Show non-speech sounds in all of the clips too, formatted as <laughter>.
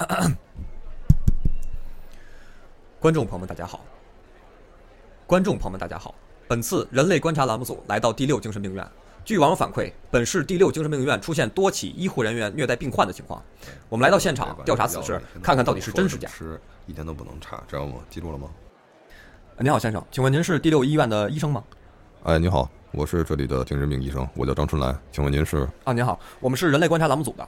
<coughs> 观众朋友们，大家好！观众朋友们，大家好！本次人类观察栏目组来到第六精神病院，据网友反馈，本市第六精神病院出现多起医护人员虐待病患的情况。我们来到现场调查此事，看看到底是真是假。吃一天都不能差，知道吗？记住了吗？您好，先生，请问您是第六医院的医生吗？哎，你好，我是这里的精神病医生，我叫张春来，请问您是？啊，您好，我们是人类观察栏目组的，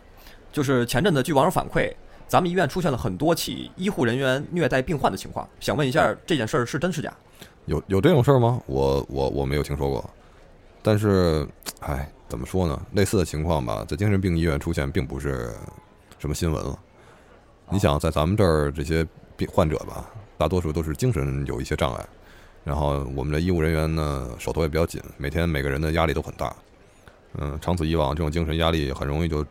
就是前阵子据网友反馈，咱们医院出现了很多起医护人员虐待病患的情况，想问一下这件事儿是真是假？有有这种事儿吗？我我我没有听说过，但是，哎，怎么说呢？类似的情况吧，在精神病医院出现，并不是什么新闻了。你想，在咱们这儿这些病患者吧，大多数都是精神有一些障碍，然后我们的医务人员呢，手头也比较紧，每天每个人的压力都很大。嗯，长此以往，这种精神压力很容易就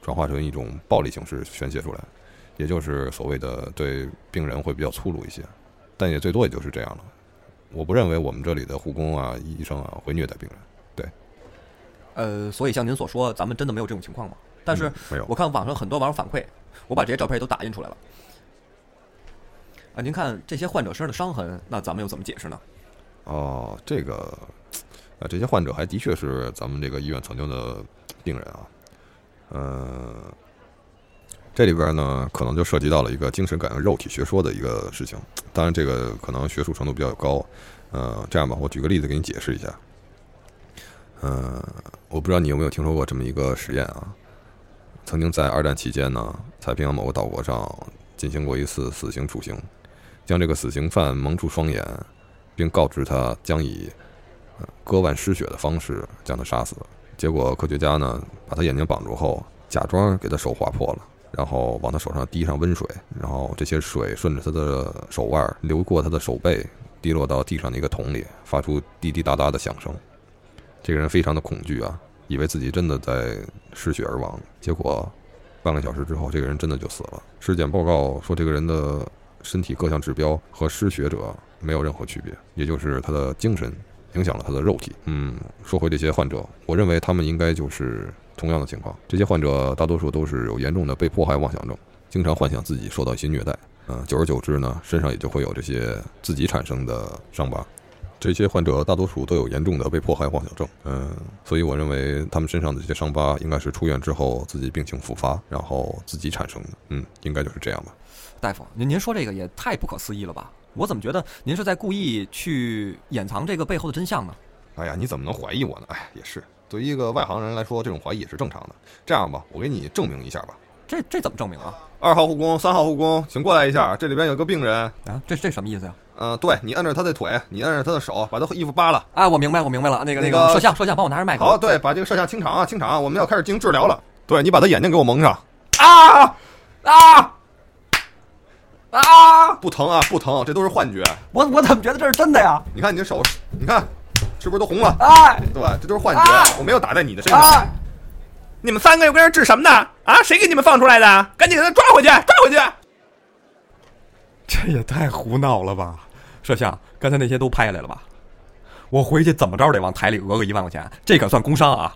转化成一种暴力形式宣泄出来，也就是所谓的对病人会比较粗鲁一些，但也最多也就是这样了。我不认为我们这里的护工啊、医生啊会虐待病人，对。呃，所以像您所说，咱们真的没有这种情况吗？但是没有。我看网上很多网友反馈，我把这些照片都打印出来了。啊，您看这些患者身上的伤痕，那咱们又怎么解释呢？哦，这个，啊，这些患者还的确是咱们这个医院曾经的病人啊，呃。这里边呢，可能就涉及到了一个精神感应肉体学说的一个事情。当然，这个可能学术程度比较高。呃，这样吧，我举个例子给你解释一下。呃，我不知道你有没有听说过这么一个实验啊？曾经在二战期间呢，太平洋某个岛国上进行过一次死刑处刑，将这个死刑犯蒙住双眼，并告知他将以割腕失血的方式将他杀死。结果科学家呢，把他眼睛绑住后，假装给他手划破了。然后往他手上滴上温水，然后这些水顺着他的手腕流过他的手背，滴落到地上的一个桶里，发出滴滴答答的响声。这个人非常的恐惧啊，以为自己真的在失血而亡。结果半个小时之后，这个人真的就死了。尸检报告说，这个人的身体各项指标和失血者没有任何区别，也就是他的精神影响了他的肉体。嗯，说回这些患者，我认为他们应该就是。同样的情况，这些患者大多数都是有严重的被迫害妄想症，经常幻想自己受到一些虐待。嗯，久而久之呢，身上也就会有这些自己产生的伤疤。这些患者大多数都有严重的被迫害妄想症。嗯，所以我认为他们身上的这些伤疤应该是出院之后自己病情复发，然后自己产生的。嗯，应该就是这样吧。大夫，您您说这个也太不可思议了吧？我怎么觉得您是在故意去掩藏这个背后的真相呢？哎呀，你怎么能怀疑我呢？哎，也是。对于一个外行人来说，这种怀疑也是正常的。这样吧，我给你证明一下吧。这这怎么证明啊？二号护工、三号护工，请过来一下。这里边有个病人啊。这这什么意思呀？嗯，对你摁着他的腿，你摁着他的手，把他衣服扒了。啊，我明白，我明白了。那个那个摄像，摄像，帮我拿着麦克。好，对，把这个摄像清场啊，清场。我们要开始进行治疗了。对你把他眼睛给我蒙上。啊啊啊！不疼啊，不疼，这都是幻觉。我我怎么觉得这是真的呀？你看你的手，你看。是不是都红了？哎，对，这都是幻觉，我没有打在你的身上。你们三个又跟人治什么呢？啊，谁给你们放出来的？赶紧给他抓回去，抓回去！这也太胡闹了吧！摄像，刚才那些都拍下来了吧？我回去怎么着得往台里讹个一万块钱，这可算工伤啊！